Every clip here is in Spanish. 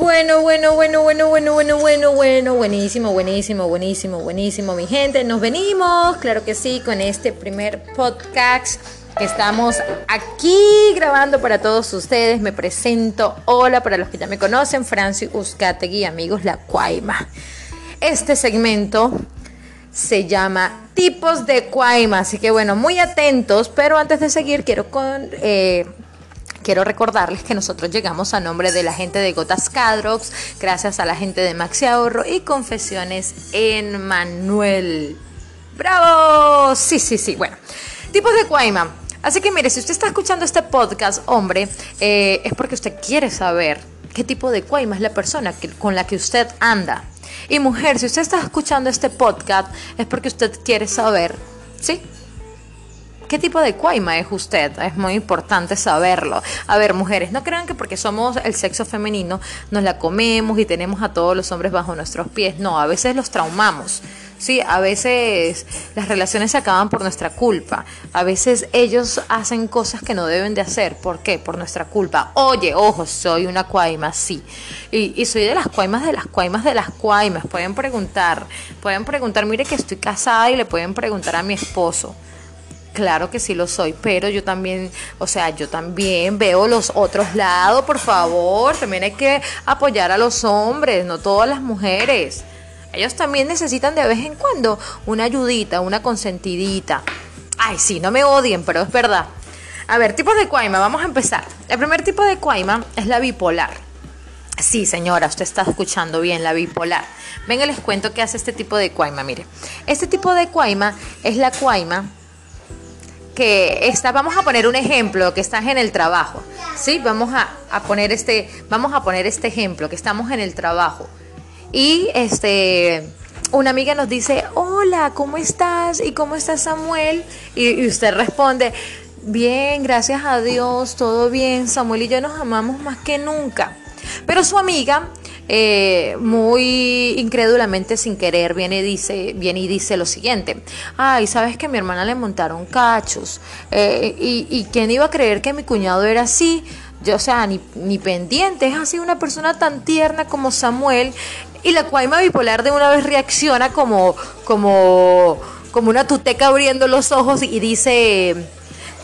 Bueno, bueno, bueno, bueno, bueno, bueno, bueno, bueno, buenísimo, buenísimo, buenísimo, buenísimo, mi gente. Nos venimos, claro que sí, con este primer podcast que estamos aquí grabando para todos ustedes. Me presento, hola para los que ya me conocen, Francis Uzcategui, amigos La Cuaima. Este segmento se llama tipos de cuaima, así que bueno, muy atentos, pero antes de seguir quiero con... Eh, Quiero recordarles que nosotros llegamos a nombre de la gente de Gotas Cadrox, gracias a la gente de Maxi Ahorro y Confesiones en Manuel. ¡Bravo! Sí, sí, sí. Bueno, tipos de cuaima. Así que mire, si usted está escuchando este podcast, hombre, eh, es porque usted quiere saber qué tipo de cuaima es la persona con la que usted anda. Y mujer, si usted está escuchando este podcast, es porque usted quiere saber, ¿sí? ¿Qué tipo de cuaima es usted? Es muy importante saberlo. A ver, mujeres, no crean que porque somos el sexo femenino nos la comemos y tenemos a todos los hombres bajo nuestros pies. No, a veces los traumamos. Sí, a veces las relaciones se acaban por nuestra culpa. A veces ellos hacen cosas que no deben de hacer. ¿Por qué? Por nuestra culpa. Oye, ojo, soy una cuaima, sí. Y, y soy de las cuaimas de las cuaimas de las cuaimas. Pueden preguntar, pueden preguntar, mire que estoy casada y le pueden preguntar a mi esposo. Claro que sí lo soy, pero yo también, o sea, yo también veo los otros lados, por favor. También hay que apoyar a los hombres, no todas las mujeres. Ellos también necesitan de vez en cuando una ayudita, una consentidita. Ay, sí, no me odien, pero es verdad. A ver, tipos de cuaima, vamos a empezar. El primer tipo de cuaima es la bipolar. Sí, señora, usted está escuchando bien la bipolar. Venga, les cuento qué hace este tipo de cuaima. Mire, este tipo de cuaima es la cuaima que está, vamos a poner un ejemplo, que estás en el trabajo, ¿sí? Vamos a, a, poner este, vamos a poner este ejemplo, que estamos en el trabajo. Y este, una amiga nos dice, hola, ¿cómo estás? ¿Y cómo está Samuel? Y usted responde, bien, gracias a Dios, todo bien, Samuel y yo nos amamos más que nunca. Pero su amiga eh, muy incrédulamente sin querer viene y dice, viene y dice lo siguiente, ay, sabes que a mi hermana le montaron cachos, eh, y, quién iba a creer que mi cuñado era así, yo, o sea, ni, ni pendiente, es así una persona tan tierna como Samuel, y la cuaima bipolar de una vez reacciona como, como, como una tuteca abriendo los ojos y dice,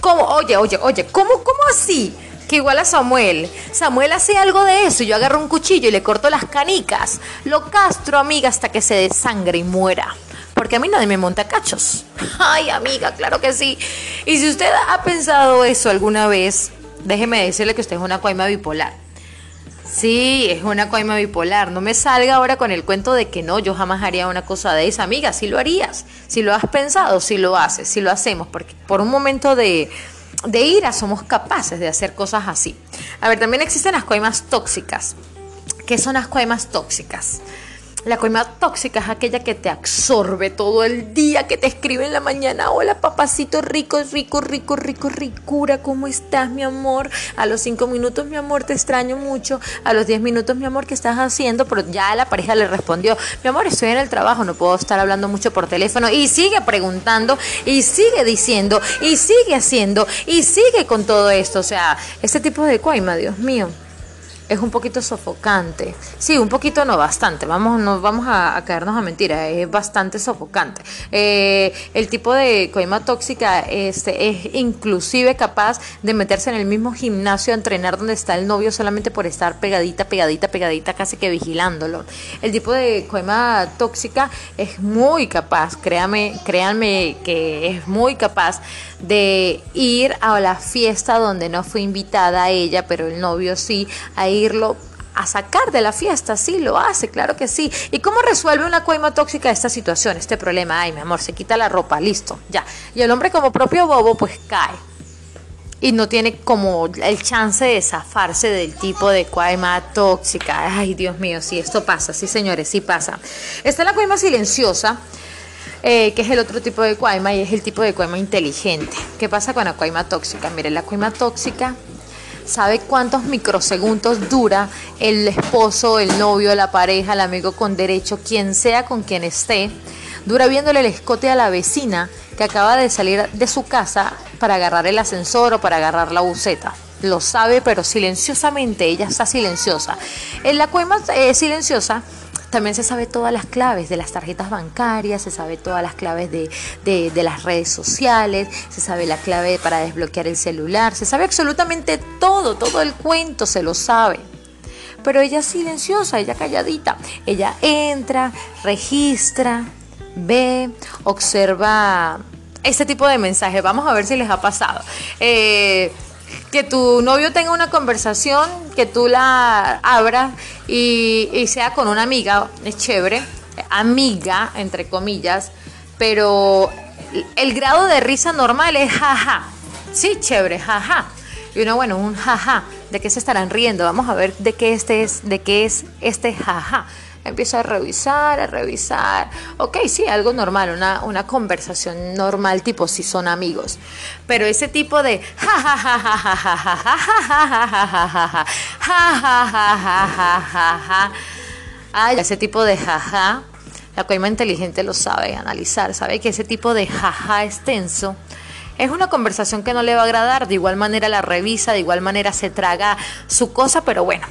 ¿cómo? Oye, oye, oye, ¿cómo, cómo así? Que igual a Samuel. Samuel hace algo de eso. Yo agarro un cuchillo y le corto las canicas. Lo castro, amiga, hasta que se desangre y muera. Porque a mí nadie me monta cachos. Ay, amiga, claro que sí. Y si usted ha pensado eso alguna vez, déjeme decirle que usted es una coima bipolar. Sí, es una coima bipolar. No me salga ahora con el cuento de que no, yo jamás haría una cosa de esa. Amiga, si lo harías. Si lo has pensado, si lo haces, si lo hacemos. Porque por un momento de de ira somos capaces de hacer cosas así. A ver, también existen las coimas tóxicas. ¿Qué son las coimas tóxicas? La coima tóxica es aquella que te absorbe todo el día, que te escribe en la mañana, hola papacito rico, rico, rico, rico, ricura, ¿cómo estás mi amor? A los cinco minutos mi amor, te extraño mucho. A los diez minutos mi amor, ¿qué estás haciendo? Pero ya la pareja le respondió, mi amor, estoy en el trabajo, no puedo estar hablando mucho por teléfono. Y sigue preguntando, y sigue diciendo, y sigue haciendo, y sigue con todo esto. O sea, este tipo de coima, Dios mío es un poquito sofocante. Sí, un poquito no, bastante. Vamos, no vamos a, caernos a mentira, es bastante sofocante. Eh, el tipo de coima tóxica este, es inclusive capaz de meterse en el mismo gimnasio a entrenar donde está el novio solamente por estar pegadita, pegadita, pegadita, casi que vigilándolo. El tipo de coima tóxica es muy capaz, créame, créanme que es muy capaz de ir a la fiesta donde no fue invitada ella, pero el novio sí, a irlo a sacar de la fiesta, sí, lo hace, claro que sí. ¿Y cómo resuelve una coima tóxica esta situación, este problema? Ay, mi amor, se quita la ropa, listo, ya. Y el hombre como propio bobo, pues cae. Y no tiene como el chance de zafarse del tipo de coima tóxica. Ay, Dios mío, sí, esto pasa, sí, señores, sí pasa. Está la coima silenciosa, eh, que es el otro tipo de cuaima y es el tipo de cuaima inteligente. ¿Qué pasa con la cuaima tóxica? Mire, la cuaima tóxica sabe cuántos microsegundos dura el esposo, el novio, la pareja, el amigo con derecho, quien sea con quien esté, dura viéndole el escote a la vecina que acaba de salir de su casa para agarrar el ascensor o para agarrar la buceta. lo sabe, pero silenciosamente, ella está silenciosa. En la cuema eh, silenciosa también se sabe todas las claves de las tarjetas bancarias, se sabe todas las claves de, de, las redes sociales, se sabe la clave para desbloquear el celular, se sabe absolutamente todo, todo el cuento se lo sabe. Pero ella es silenciosa, ella calladita. Ella entra, registra, ve, observa este tipo de mensajes. Vamos a ver si les ha pasado. Eh, que tu novio tenga una conversación, que tú la abras y, sea con una amiga, es chévere, amiga, entre comillas, pero el grado de risa normal es jaja. Sí, chévere, jaja. Y uno, bueno, un jaja. ¿De qué se estarán riendo? Vamos a ver de qué este es, de qué es este jaja. Empiezo a revisar, a revisar. Ok, sí, algo normal, una, una conversación normal, tipo si son amigos. Pero ese tipo de Ay, ese tipo de jaja, la coima inteligente lo sabe analizar, sabe que ese tipo de jaja es tenso es una conversación que no le va a agradar, de igual manera la revisa, de igual manera se traga su cosa, pero bueno,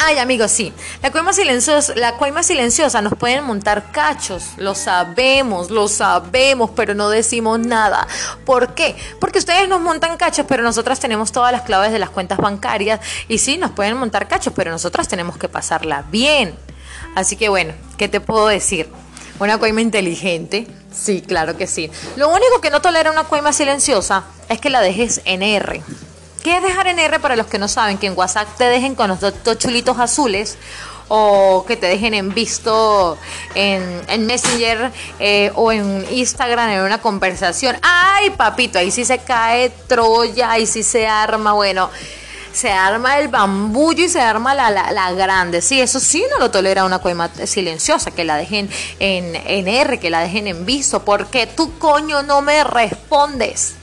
Ay, amigos, sí. La cuaima silenciosa, la silenciosa nos pueden montar cachos. Lo sabemos, lo sabemos, pero no decimos nada. ¿Por qué? Porque ustedes nos montan cachos, pero nosotras tenemos todas las claves de las cuentas bancarias. Y sí, nos pueden montar cachos, pero nosotras tenemos que pasarla bien. Así que bueno, ¿qué te puedo decir? Una cuaima inteligente. Sí, claro que sí. Lo único que no tolera una cuaima silenciosa es que la dejes en R. ¿Qué es dejar en R para los que no saben? Que en WhatsApp te dejen con los dos, chulitos azules o que te dejen en visto en, Messenger eh, o en Instagram en una conversación. Ay, papito, ahí sí se cae Troya, ahí sí se arma, bueno, se arma el bambullo y se arma la, la, grande. Sí, eso sí no lo tolera una coima silenciosa, que la dejen en, en R, que la dejen en visto, porque tú coño no me respondes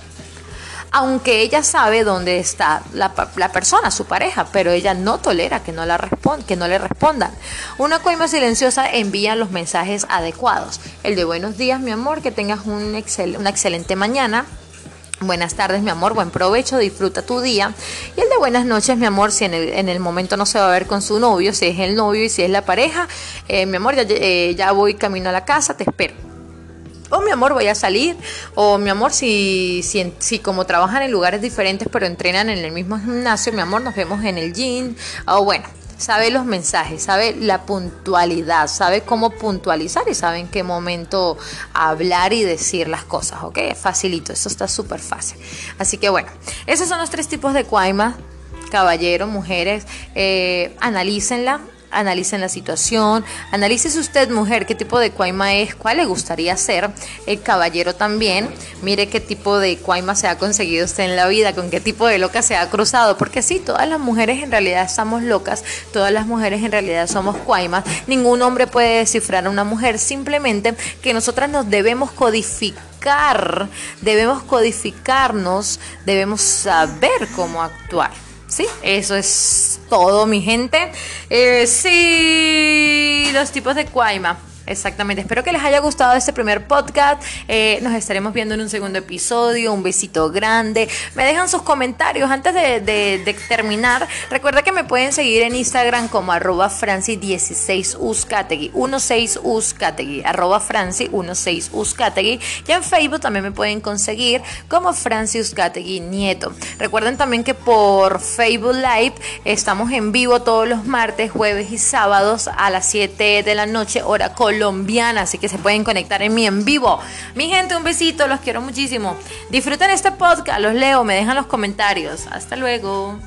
aunque ella sabe dónde está la, persona, su pareja, pero ella no tolera que no, la que no le respondan. Una coima silenciosa envía los mensajes adecuados. El de buenos días, mi amor, que tengas un una excelente mañana. Buenas tardes, mi amor, buen provecho, disfruta tu día. Y el de buenas noches, mi amor, si en el, en el momento no se va a ver con su novio, si es el novio y si es la pareja, eh, mi amor, eh, ya voy camino a la casa, te espero oh mi amor voy a salir, o mi amor si, si, como trabajan en lugares diferentes pero entrenan en el mismo gimnasio, mi amor nos vemos en el gym, o bueno, sabe los mensajes, sabe la puntualidad, sabe cómo puntualizar y sabe en qué momento hablar y decir las cosas, ¿ok? Facilito, eso está súper fácil. Así que bueno, esos son los tres tipos de cuaima, caballero, mujeres, eh, analícenla, analicen la situación, analice usted, mujer, qué tipo de cuaima es, cuál le gustaría ser, el caballero también, mire qué tipo de cuaima se ha conseguido usted en la vida, con qué tipo de loca se ha cruzado, porque sí, todas las mujeres en realidad estamos locas, todas las mujeres en realidad somos cuaimas, ningún hombre puede descifrar a una mujer, simplemente que nosotras nos debemos codificar, debemos codificarnos, debemos saber cómo actuar. Sí, eso es todo, mi gente. Eh, sí, los tipos de cuaima. Exactamente, espero que les haya gustado este primer podcast. Eh, nos estaremos viendo en un segundo episodio. Un besito grande. Me dejan sus comentarios antes de, terminar. Recuerda que me pueden seguir en Instagram como arroba franci16uscategui, 16uscategui, arroba franci16uscategui. Y en Facebook también me pueden conseguir como Franci Nieto. Recuerden también que por Facebook Live estamos en vivo todos los martes, jueves y sábados a las 7 de la noche, hora col colombiana, así que se pueden conectar en mí en vivo. Mi gente, un besito, los quiero muchísimo. Disfruten este podcast, los leo, me dejan los comentarios. Hasta luego.